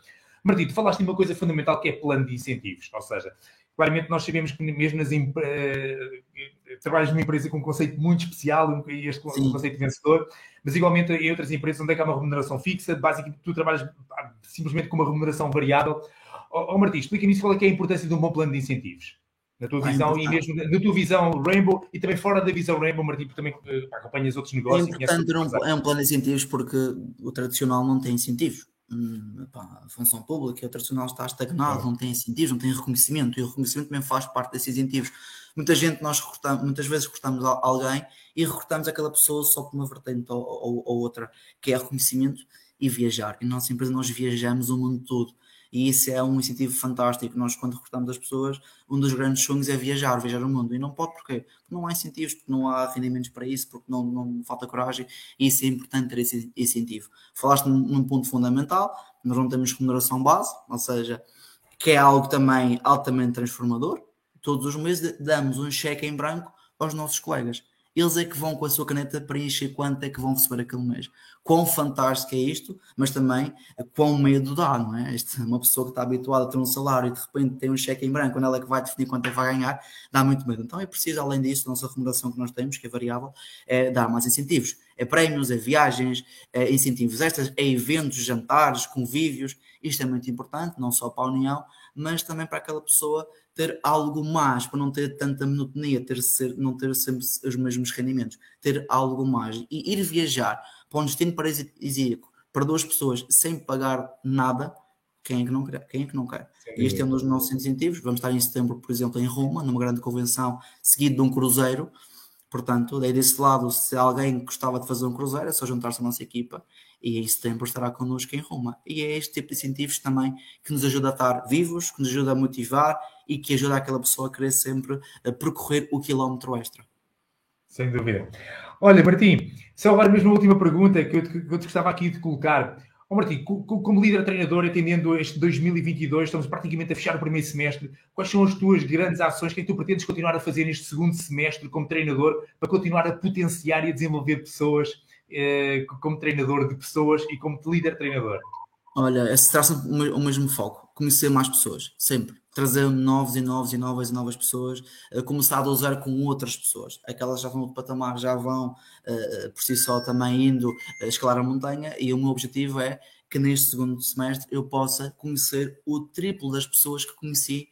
Martim, tu falaste de uma coisa fundamental que é plano de incentivos, ou seja, claramente nós sabemos que mesmo nas uh, trabalhas numa empresa com um conceito muito especial, este Sim. conceito vencedor, mas igualmente em outras empresas onde é que há uma remuneração fixa, basicamente tu trabalhas simplesmente com uma remuneração variável. Ó oh, Martim, explica-me qual é, é a importância de um bom plano de incentivos. Na tua visão, e mesmo na tua visão Rainbow e também fora da visão Rainbow, Martim, também uh, acompanhas outros negócios. É importante um, é um plano de incentivos porque o tradicional não tem incentivos. Hum, pá, a função pública, o tradicional está estagnado, não tem incentivos, não tem reconhecimento, e o reconhecimento também faz parte desses incentivos. Muita gente, nós recrutamos, muitas vezes recrutamos alguém e recrutamos aquela pessoa só por uma vertente ou, ou, ou outra, que é reconhecimento e viajar. E na nossa empresa nós viajamos o mundo todo. E isso é um incentivo fantástico. Nós, quando recrutamos as pessoas, um dos grandes sonhos é viajar, viajar o mundo. E não pode porquê? Porque não há incentivos, porque não há rendimentos para isso, porque não, não falta coragem. E isso é importante ter esse incentivo. Falaste num, num ponto fundamental, nós não temos remuneração base, ou seja, que é algo também altamente transformador. Todos os meses damos um cheque em branco aos nossos colegas eles é que vão com a sua caneta preencher quanto é que vão receber aquele mês. Quão fantástico é isto, mas também quão medo dá, não é? Este, uma pessoa que está habituada a ter um salário e de repente tem um cheque em branco, quando ela é que vai definir quanto é que vai ganhar, dá muito medo. Então é preciso, além disso, a nossa remuneração que nós temos, que é variável, é dar mais incentivos. É prémios, é viagens, é incentivos extras, é eventos, jantares, convívios. Isto é muito importante, não só para a União, mas também para aquela pessoa ter algo mais, para não ter tanta monotonia, ter ser, não ter sempre os mesmos rendimentos, ter algo mais e ir viajar para um destino paradisíaco para duas pessoas sem pagar nada, quem é que não quer? Quem é que não quer? E este é um dos nossos incentivos. Vamos estar em setembro, por exemplo, em Roma, numa grande convenção, seguido de um cruzeiro. Portanto, daí desse lado, se alguém gostava de fazer um cruzeiro, é só juntar-se à nossa equipa e em setembro estará connosco em Roma. E é este tipo de incentivos também que nos ajuda a estar vivos, que nos ajuda a motivar e que ajuda aquela pessoa a querer sempre a percorrer o quilómetro extra. Sem dúvida. Olha, Martim, só agora mesmo a última pergunta que eu, que eu te gostava aqui de colocar. Oh, Martim, como líder treinador, atendendo este 2022, estamos praticamente a fechar o primeiro semestre. Quais são as tuas grandes ações? Que é que tu pretendes continuar a fazer neste segundo semestre como treinador para continuar a potenciar e a desenvolver pessoas eh, como treinador de pessoas e como líder treinador? Olha, se traz o mesmo foco, conhecer mais pessoas, sempre. Trazer novos e novos e novas e novas pessoas, começar a usar com outras pessoas. Aquelas já vão no patamar, já vão uh, por si só também indo escalar a montanha e o meu objetivo é que neste segundo semestre eu possa conhecer o triplo das pessoas que conheci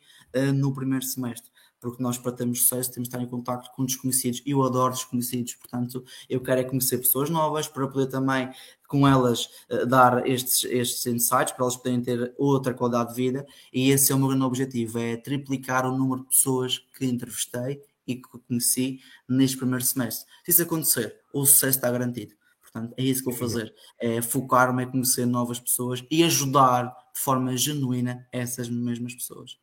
no primeiro semestre porque nós para termos sucesso temos de estar em contato com desconhecidos. Eu adoro desconhecidos, portanto, eu quero é conhecer pessoas novas para poder também com elas uh, dar estes, estes insights, para elas poderem ter outra qualidade de vida, e esse é o meu grande objetivo, é triplicar o número de pessoas que entrevistei e que conheci neste primeiro semestre. Se isso acontecer, o sucesso está garantido. Portanto, é isso que vou fazer, é focar-me em conhecer novas pessoas e ajudar de forma genuína essas mesmas pessoas.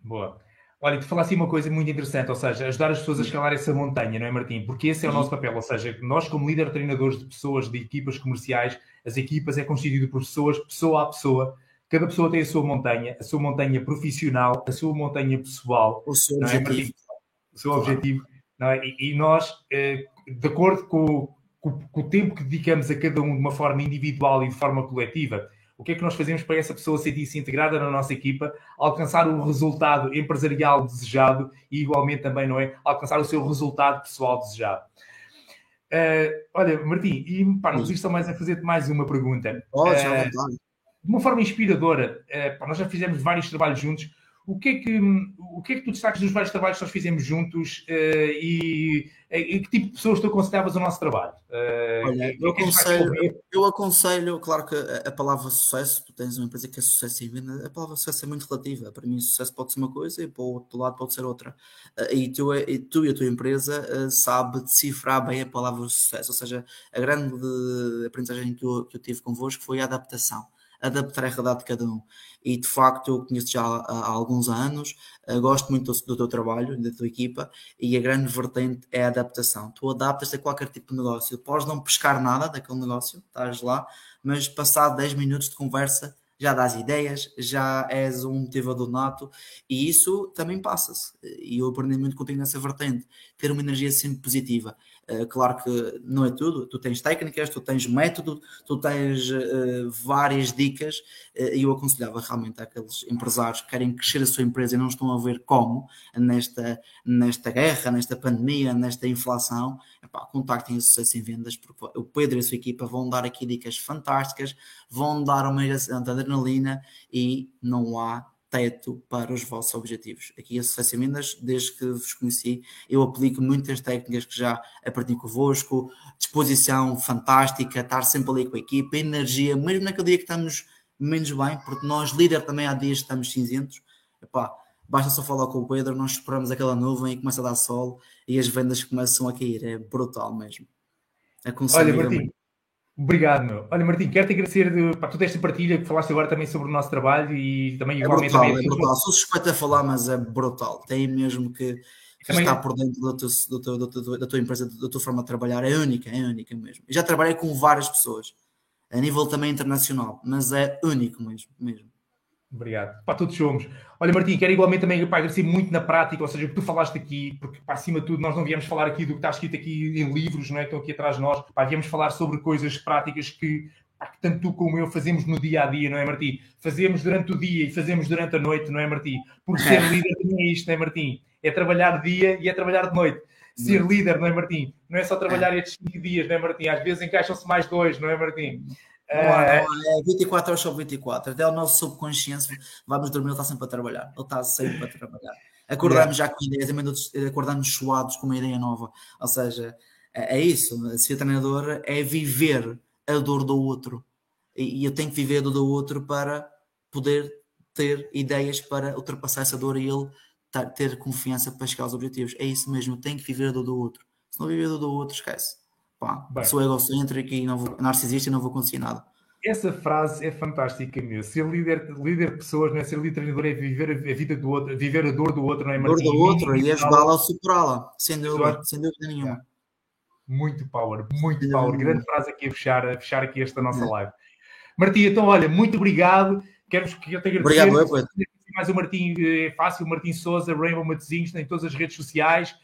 Boa. Olha, tu falaste uma coisa muito interessante, ou seja, ajudar as pessoas a escalar essa montanha, não é, Martim? Porque esse é o nosso papel, ou seja, nós, como líder treinadores de pessoas, de equipas comerciais, as equipas é constituído por pessoas, pessoa a pessoa, cada pessoa tem a sua montanha, a sua montanha profissional, a sua montanha pessoal, o seu é, objetivo. É, o seu objetivo, não é? E, e nós, eh, de acordo com, com, com o tempo que dedicamos a cada um de uma forma individual e de forma coletiva, o que é que nós fazemos para essa pessoa sentir-se integrada na nossa equipa, alcançar o resultado empresarial desejado e, igualmente, também, não é? Alcançar o seu resultado pessoal desejado. Uh, olha, Martim, e pá, nos estão mais a fazer-te mais uma pergunta. Pode, uh, de uma forma inspiradora, uh, pá, nós já fizemos vários trabalhos juntos o que é que, o que, é que tu destacas dos vários trabalhos que nós fizemos juntos uh, e, e, que tipo de pessoas tu aconselhavas o nosso trabalho? Uh, Olha, eu, é aconselho, eu aconselho, claro que a, a, palavra sucesso, tu tens uma empresa que é sucesso em venda, a palavra sucesso é muito relativa. Para mim, sucesso pode ser uma coisa e para o outro lado pode ser outra. Uh, e, tu, e tu e a tua empresa sabe decifrar bem a palavra sucesso, ou seja, a grande aprendizagem que eu, que eu tive convosco foi a adaptação adaptar a realidade de cada um. E de facto, eu conheço já há, há alguns anos, uh, gosto muito do, do, teu trabalho, da tua equipa, e a grande vertente é a adaptação. Tu adaptas a qualquer tipo de negócio. Podes não pescar nada daquele negócio, estás lá, mas passado 10 minutos de conversa, já dás ideias, já és um motivador nato e isso também passa-se. E eu aprendi muito contigo nessa vertente, ter uma energia sempre positiva. Uh, claro que não é tudo, tu tens técnicas, tu tens método, tu tens uh, várias dicas uh, e eu aconselhava realmente àqueles empresários que querem crescer a sua empresa e não estão a ver como nesta, nesta guerra, nesta pandemia, nesta inflação, epá, contactem o Sucesso em Vendas porque o Pedro e a sua equipa vão dar aqui dicas fantásticas, vão dar uma adrenalina e não há teto para os vossos objetivos. Aqui a Sucesso Minas, desde que vos conheci, eu aplico muitas técnicas que já aprendi convosco, disposição fantástica, estar sempre ali com a equipa, energia, mesmo naquele dia que estamos menos bem, porque nós, líder, também há dias que estamos cinzentos, Epá, basta só falar com o Pedro, nós esperamos aquela nuvem e começa a dar sol e as vendas começam a cair, é brutal mesmo. Olha, Martim, Obrigado, meu. Olha, Martim, quero-te agradecer de, para toda esta partilha que falaste agora também sobre o nosso trabalho e também é igualmente. Brutal, também, é brutal. Sou suspeito a falar, mas é brutal. Tem mesmo que também estar por dentro do teu, da tua empresa, da tua forma de trabalhar. É única, é única mesmo. Já trabalhei com várias pessoas, a nível também internacional, mas é único mesmo. mesmo. Obrigado. Para todos somos. Olha, Martim, quero igualmente também para agradecer muito na prática, ou seja, o que tu falaste aqui, porque para acima de tudo nós não viemos falar aqui do que está escrito aqui em livros, não é? Que estão aqui atrás de nós, pá, viemos falar sobre coisas práticas que, pá, que tanto tu como eu fazemos no dia a dia, não é, Martim? Fazemos durante o dia e fazemos durante a noite, não é, Martim? Porque ser [LAUGHS] líder também é isto, não é, Martim? É trabalhar de dia e é trabalhar de noite. Ser líder, não é, Martim? Não é só trabalhar estes 5 dias, não é, Martim? Às vezes encaixam-se mais dois, não é, Martim? Há, é 24 horas sobre 24. Até o nosso subconsciente, vamos dormir, ele está sempre a trabalhar. Ele está sempre a trabalhar. Acordamos yeah. já com ideias, também acordamos suados com uma ideia nova. Ou seja, é, é isso. Ser treinador é viver a dor do outro. E, e eu tenho que viver a dor do outro para poder ter ideias para ultrapassar essa dor e ele ter confiança para chegar aos objetivos. É isso mesmo, tem que viver a dor do outro. Se não viver a dor do outro, esquece. Pá, sou egocêntrico e não vou, narcisista e não vou conseguir nada. Essa frase é fantástica mesmo. Ser líder, líder de pessoas, não é? ser líder treinador é viver a vida do outro, viver a dor do outro, não é? A dor do outro e ajudá-la a superá-la, sem dúvida, sem dúvida nenhuma. Muito power, muito power. Grande frase aqui a fechar, a fechar aqui esta nossa live. Martim, então olha, muito obrigado. Quero que eu te agradecer. Obrigado, eu, mais o Martim é fácil, o Martim Souza, Rainbow Matosinhos, em todas as redes sociais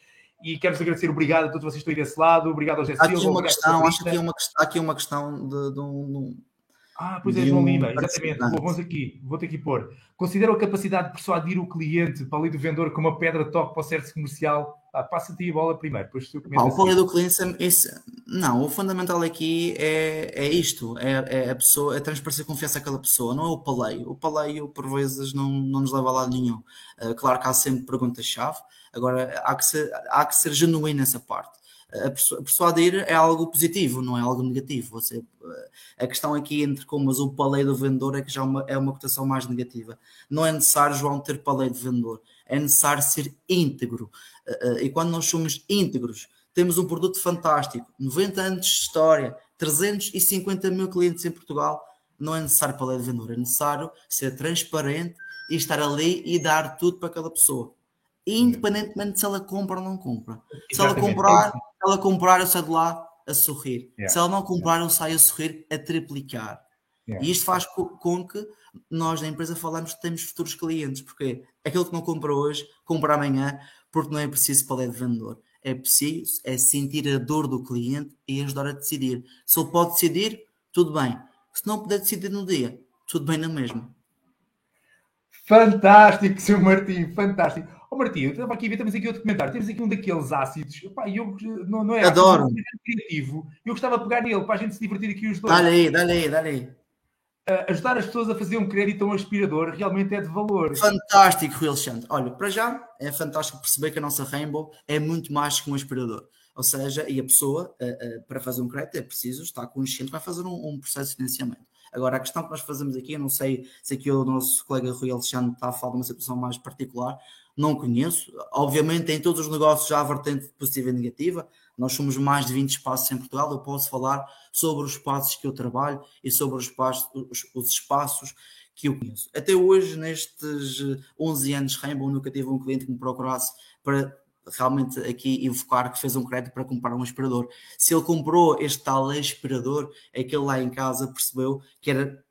e quero-vos agradecer, obrigado a todos vocês que estão aí desse lado, obrigado ao José Silva. Aqui uma questão, acho que aqui uma, aqui uma questão de, de um... Ah, pois é, João Lima, exatamente. vamos aqui, vou ter que pôr. Considero a capacidade de persuadir o cliente para ali do vendedor como uma pedra toque para o serviço comercial. Ah, Passa-te a bola primeiro, depois tu ah, O poder do cliente, esse, não, o fundamental aqui é, é isto, é, é a pessoa, é transparecer confiança àquela pessoa, não é o paleio. O paleio, por vezes, não, não nos leva a lado nenhum. Uh, claro que há sempre perguntas-chave, Agora, há que ser, há que ser genuíno nessa parte. A persuadir é algo positivo, não é algo negativo. A questão aqui entre como o palei do vendedor é que já é uma, é uma cotação mais negativa. Não é necessário, João, ter palei de vendedor. É necessário ser íntegro. E quando nós somos íntegros, temos um produto fantástico, 90 anos de história, 350 mil clientes em Portugal, não é necessário palei de vendedor, é necessário ser transparente e estar ali e dar tudo para aquela pessoa independentemente se ela compra ou não compra. Se ela comprar, se ela comprar, eu saio de lá a sorrir. Yeah. Se ela não comprar, eu saio a sorrir a triplicar. Yeah. E isto faz com que nós na empresa falamos que temos futuros clientes, porque aquele que não compra hoje, compra amanhã, porque não é preciso para de vendedor. É preciso é sentir a dor do cliente e ajudar a decidir. Se ele pode decidir, tudo bem. Se não puder decidir no dia, tudo bem na mesma. Fantástico, seu Martim, fantástico. Ó oh, Martim, eu estava aqui a ver, temos aqui outro comentário. Temos aqui um daqueles ácidos. Epá, eu, não, não é Adoro. Ácido, é criativo. Eu gostava de pegar nele para a gente se divertir aqui os dois. Dá-lhe aí, dá-lhe aí, dá-lhe aí. Uh, ajudar as pessoas a fazer um crédito a um aspirador realmente é de valor. Fantástico, Rui Alexandre. Olha, para já é fantástico perceber que a nossa Rainbow é muito mais que um aspirador. Ou seja, e a pessoa, uh, uh, para fazer um crédito, é preciso estar consciente vai fazer um, um processo de financiamento. Agora, a questão que nós fazemos aqui, eu não sei se aqui o nosso colega Rui Alexandre está a falar de uma situação mais particular, não conheço. Obviamente, em todos os negócios já há vertente positiva e negativa. Nós somos mais de 20 espaços em Portugal. Eu posso falar sobre os espaços que eu trabalho e sobre os espaços, os, os espaços que eu conheço. Até hoje, nestes 11 anos Rainbow, nunca tive um cliente que me procurasse para realmente aqui invocar que fez um crédito para comprar um aspirador. Se ele comprou este tal aspirador, é que ele lá em casa percebeu que era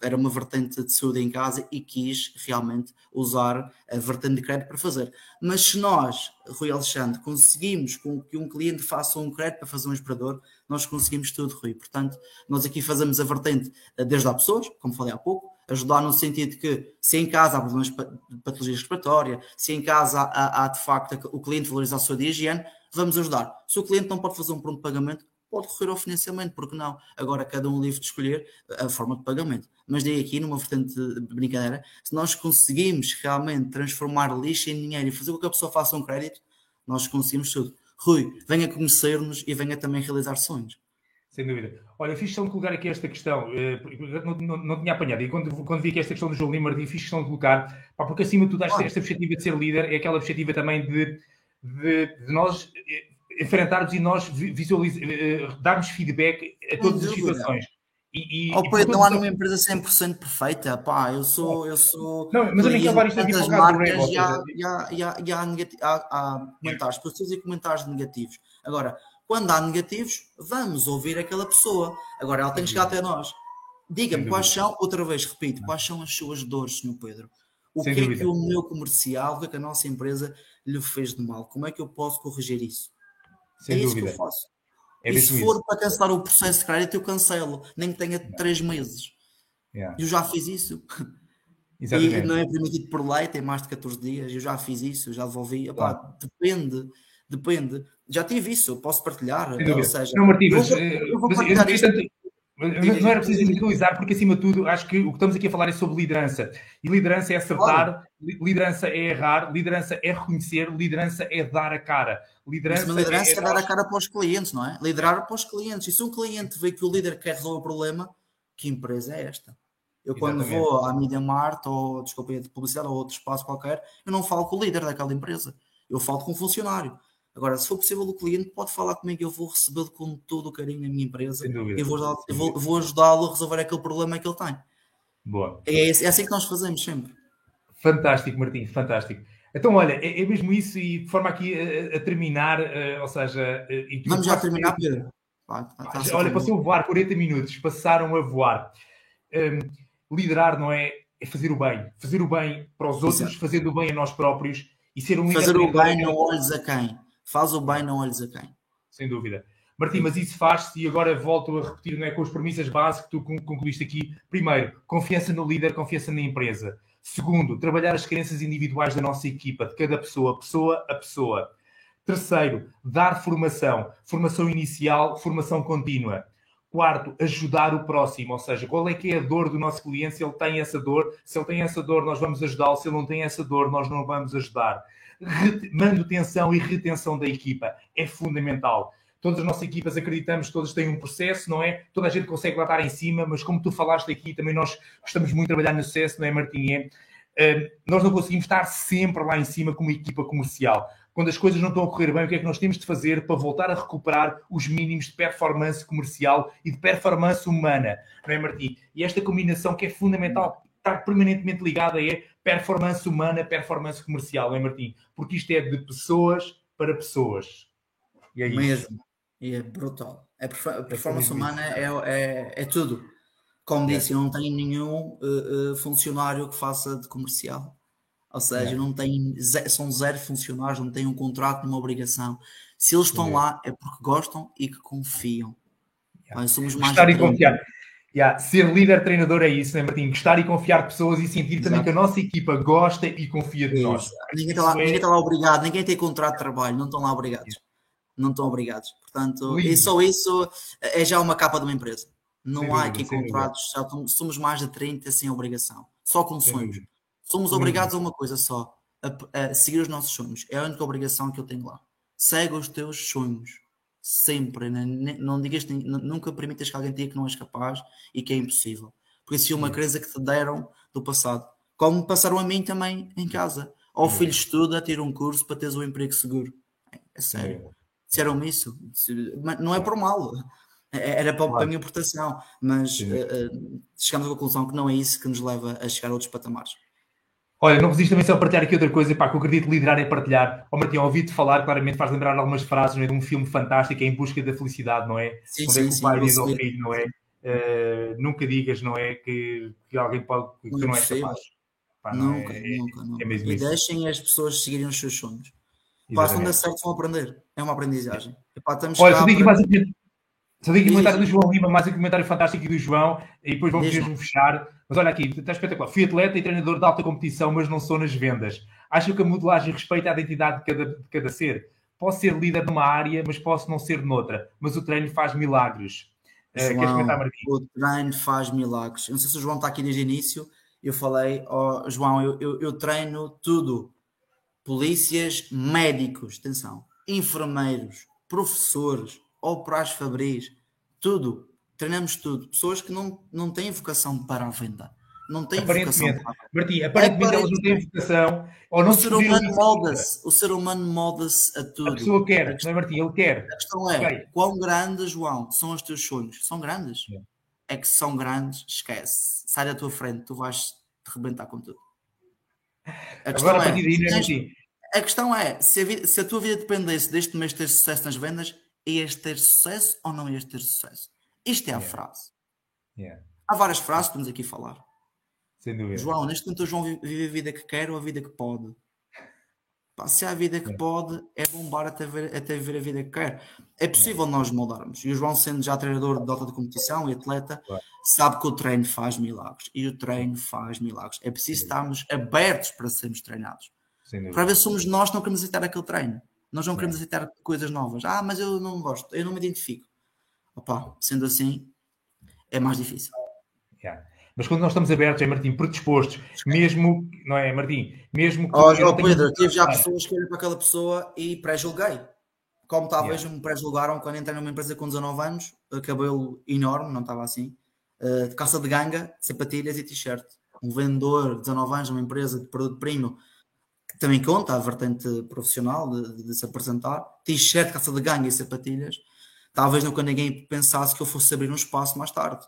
era uma vertente de saúde em casa e quis realmente usar a vertente de crédito para fazer. Mas se nós, Rui Alexandre, conseguimos com que um cliente faça um crédito para fazer um aspirador, nós conseguimos tudo, Rui. Portanto, nós aqui fazemos a vertente desde a pessoas, como falei há pouco, ajudar no sentido que se em casa há problemas de patologia respiratória, se em casa há, há de facto o cliente valoriza a sua de higiene, vamos ajudar. Se o cliente não pode fazer um pronto pagamento, pode recorrer ao financiamento, porque não? Agora cada um livre de escolher a forma de pagamento. Mas daí aqui, numa vertente de brincadeira, se nós conseguimos realmente transformar lixo em dinheiro e fazer com que a pessoa faça um crédito, nós conseguimos tudo. Rui, venha conhecer-nos e venha também realizar sonhos. Sem dúvida. Olha, fiz questão de colocar aqui esta questão, eh, não, não, não, tinha apanhado, e quando, quando vi aqui esta questão do João Lima, fiz questão de colocar, pá, porque acima de tudo, esta, esta perspectiva de ser líder é aquela perspectiva também de, de, de nós eh, enfrentarmos e nós visualiz... darmos feedback a todas as situações. E, e, oh, Pedro, não há nenhuma empresa 100% perfeita, pá, eu sou, eu sou... Não, mas eu nem levar isto aqui do e há, e há, e há, e há, há, há comentários positivos e comentários negativos. Agora, quando há negativos, vamos ouvir aquela pessoa. Agora, ela tem que chegar até nós. Diga-me quais são, outra vez repito, quais são as suas dores, Sr. Pedro? O Sem que dúvida. é que o meu comercial, o que é que a nossa empresa lhe fez de mal? Como é que eu posso corrigir isso? Sem é dúvida. isso que eu faço. É e se for isso. para cancelar o processo de crédito, eu cancelo, nem que tenha três meses. Yeah. Eu já fiz isso. [LAUGHS] Exatamente. E não é permitido por lei, tem mais de 14 dias. Eu já fiz isso, já devolvi. Claro. Epá, depende, depende. Já tive isso, posso partilhar. Ou seja, não, Martim, mas, eu, eu vou partilhar mas, isto. Não era preciso individualizar, porque acima de tudo, acho que o que estamos aqui a falar é sobre liderança. E liderança é acertar, claro. liderança é errar, liderança é reconhecer, liderança é dar a cara. Liderança, Mas liderança é, é, dar a cara para os clientes, não é? Liderar para os clientes. E se um cliente vê que o líder quer resolver o problema, que empresa é esta? Eu quando Exatamente. vou à Media Mart ou, desculpa, de publicidade ou outro espaço qualquer, eu não falo com o líder daquela empresa. Eu falo com o funcionário. Agora, se for possível, o cliente pode falar comigo, eu vou recebê-lo com todo o carinho na minha empresa e vou, vou, vou ajudá-lo a resolver aquele problema que ele tem. Boa. É, é assim que nós fazemos sempre. Fantástico, Martim, fantástico. Então, olha, é, é mesmo isso, e de forma aqui a, a terminar, uh, ou seja. Uh, Vamos já terminar, Pedro. olha, passou a voar 40 minutos, passaram a voar. Um, liderar não é, é fazer o bem, fazer o bem para os outros, Exato. fazer o bem a nós próprios e ser um líder. Fazer o bem, não olhes a quem. Faz o bem, não olhes a quem. Sem dúvida. Martim, mas isso faz-se e agora volto a repetir não é, com as premissas básicas que tu concluíste aqui. Primeiro, confiança no líder, confiança na empresa. Segundo, trabalhar as crenças individuais da nossa equipa, de cada pessoa, pessoa a pessoa. Terceiro, dar formação, formação inicial, formação contínua. Quarto, ajudar o próximo, ou seja, qual é que é a dor do nosso cliente, se ele tem essa dor, se ele tem essa dor, nós vamos ajudá-lo, se ele não tem essa dor, nós não vamos ajudar manutenção e retenção da equipa é fundamental. Todas as nossas equipas acreditamos que todas têm um processo, não é? Toda a gente consegue lá estar em cima, mas como tu falaste aqui, também nós gostamos muito de trabalhar no sucesso, não é, Martim? É, uh, nós não conseguimos estar sempre lá em cima como equipa comercial. Quando as coisas não estão a correr bem, o que é que nós temos de fazer para voltar a recuperar os mínimos de performance comercial e de performance humana, não é, Martim? E esta combinação que é fundamental, estar permanentemente ligada é performance humana, performance comercial, é Martim? Porque isto é de pessoas para pessoas. E é Mesmo. E é brutal. A é performance humana é, é, é tudo. Como é. disse, eu não tenho nenhum uh, uh, funcionário que faça de comercial. Ou seja, é. não tem, são zero funcionários, não têm um contrato, nenhuma obrigação. Se eles estão é. lá é porque gostam e que confiam. Yeah. somos mais Gostar e confiar. Yeah. Ser líder treinador é isso, né, Martim? Gostar e confiar pessoas e sentir Exato. também que a nossa equipa gosta e confia de nós. Ninguém está, lá, é... ninguém está lá obrigado, ninguém tem contrato de trabalho, não estão lá obrigados. Não estão obrigados. Portanto, e só isso é já uma capa de uma empresa. Não sem há aqui contratos, já somos mais de 30 sem obrigação, só com sonhos. Somos obrigados a uma coisa só, a, a seguir os nossos sonhos. É a única obrigação que eu tenho lá. Segue os teus sonhos sempre, né? não digas, nunca permitas que alguém diga que não és capaz e que é impossível. Porque isso é uma crença que te deram do passado. Como passaram a mim também em casa. Ou o filho estuda, tira um curso para teres um emprego seguro. É, é sério. Disseram-me isso. Não é por mal. É, era para, a minha proteção. Mas uh, chegamos à conclusão que não é isso que nos leva a chegar a outros patamares. Olha, não resisto também só a partilhar aqui outra coisa, pá, que eu acredito liderar é partilhar. Ó oh, Martim, ouvi-te falar, claramente faz lembrar algumas frases não é, de um filme fantástico, é Em Busca da Felicidade, não é? Sim, Onde sim, é que o pai diz ao filho, não é? Uh, nunca digas, não é? Que, que alguém pode, que tu não és capaz. Pá, não nunca, é, nunca, nunca. É mesmo e isso. deixem as pessoas seguirem os seus sonhos. Pá, se não der certo, vão aprender. É uma aprendizagem. E, pá, estamos Olha, cá para... mais só digo comentário do João Lima, mais um comentário fantástico do João, e depois vamos mesmo fechar. Mas olha aqui, está espetacular. Fui atleta e treinador de alta competição, mas não sou nas vendas. Acho que a modelagem respeita a identidade de cada, de cada ser. Posso ser líder numa área, mas posso não ser noutra. Mas o treino faz milagres. Uh, João, queres comentar, Marquinhos? O treino faz milagres. Eu não sei se o João está aqui desde o início. Eu falei, oh, João, eu, eu, eu treino tudo. Polícias, médicos, atenção, enfermeiros, professores, operários fabris, tudo. Treinamos tudo. Pessoas que não, não têm vocação para a venda. não têm vocação. Martim, aparentemente elas não têm vocação. Ou não o, ser humano molda-se, o ser humano molda-se a tudo. A pessoa quer, questão, não é Martim? Ele quer. A questão é, okay. quão grandes, João, são os teus sonhos? São grandes? É que são grandes, esquece. Sai da tua frente, tu vais te rebentar com tudo. A questão Agora, é, a partir daí, não é Martim? A questão é, se a, vida, se a, tua vida dependesse deste mês ter sucesso nas vendas, ias ter sucesso ou não ias ter sucesso? Isto é a yeah. frase. Yeah. Há várias frases que estamos aqui a falar. Sem dúvida. João, neste momento o João vive a vida que quer ou a vida que pode. Pá, se há a vida que pode, é bombar até ver, até ver a vida que quer. É possível nós moldarmos. E o João, sendo já treinador de alta de competição e atleta, sabe que o treino faz milagres. E o treino faz milagres. É preciso estarmos abertos para sermos treinados. Para ver se somos nós que não queremos aceitar aquele treino. Nós não queremos aceitar coisas novas. Ah, mas eu não gosto, eu não me identifico. Opa, sendo assim, é mais difícil. Yeah. Mas quando nós estamos abertos, é Martim, predispostos, mesmo, não é, Martim? Mesmo que. Oh, João Pedro, tive já pessoas que olham para aquela pessoa e pré-julguei. Como talvez yeah. me pré-julgaram quando entrei numa empresa com 19 anos, cabelo enorme, não estava assim, uh, de calça de ganga, sapatilhas e t-shirt. Um vendedor de 19 anos, uma empresa de produto primo, que também conta a vertente profissional de, de, de se apresentar, t-shirt, calça de ganga e sapatilhas. Talvez nunca ninguém pensasse que eu fosse abrir um espaço mais tarde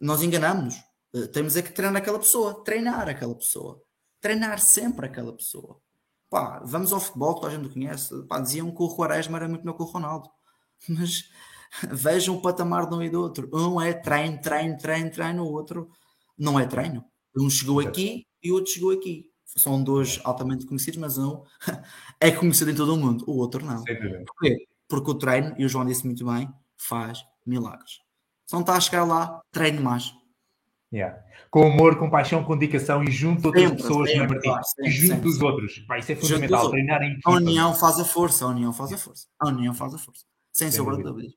nós enganamos. Uh, temos é que treinar aquela pessoa, treinar aquela pessoa, treinar sempre aquela pessoa. Pá, vamos ao futebol, toda a gente conhece. Pá, diziam que o Quaresma era muito melhor que o Ronaldo. [LAUGHS] Mas vejam o patamar de um e do outro. Um é treino, treino, treino, treino, o outro não é treino. Um chegou aqui e o outro chegou aqui. São dois altamente conhecidos, mas um [LAUGHS] é conhecido em todo o mundo, o outro não. Porquê? Porque o treino, e o João disse muito bem, faz milagres. Se não está a chegar lá, treine mais. Yeah. Com amor, com paixão, com dedicação e junto de outras sempre, pessoas, sempre, Martim? Claro, sempre, e junto dos outros. Pá, isso é fundamental, treinar em A união faz a força, a união faz a força. A união faz a força. Sem, Sem sombra de dúvida.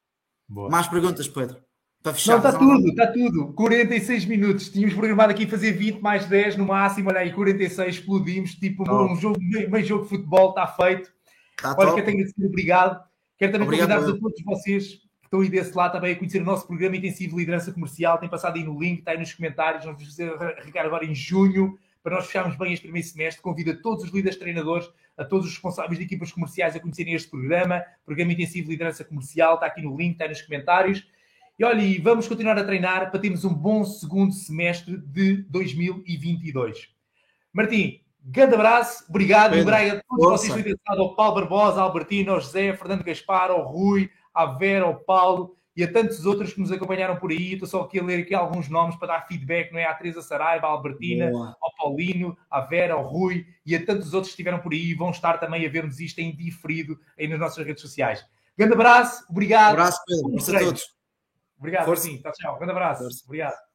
Mais perguntas, Pedro? Para fechar. Não, está tudo, está tudo. 46 minutos. Tínhamos programado aqui fazer 20 mais 10 no máximo. Olha aí, 46, explodimos. Tipo, um, jogo, meio jogo de futebol está feito. Está Olha, top. que eu tenho de ser obrigado. Quero também convidar-vos a todos vocês estão aí desse lado também a conhecer o nosso programa intensivo de liderança comercial. Tem passado aí no link, está aí nos comentários. Vamos fazer arrancar agora em junho para nós fecharmos bem este primeiro semestre. Convido a todos os líderes treinadores, a todos os responsáveis de equipas comerciais a conhecerem este programa. Programa intensivo de liderança comercial está aqui no link, está aí nos comentários. E olha, e vamos continuar a treinar para termos um bom segundo semestre de 2022. Martim, grande abraço, obrigado, obrigado a todos vocês que têm ao Paulo Barbosa, ao Albertino, ao José, Fernando Gaspar, ao Rui, à Vera, ao Paulo e a tantos outros que nos acompanharam por aí. Estou só aqui a ler aqui alguns nomes para dar feedback, não é? À Teresa Saraiva, à Albertina, Boa. ao Paulinho, à Vera, ao Rui e a tantos outros que estiveram por aí e vão estar também a ver-nos isto em diferido aí nas nossas redes sociais. Grande abraço, obrigado. Um abraço, Pedro. Força a todos. Obrigado, Força. Sim, tchau, tchau. Grande abraço. Força. Obrigado.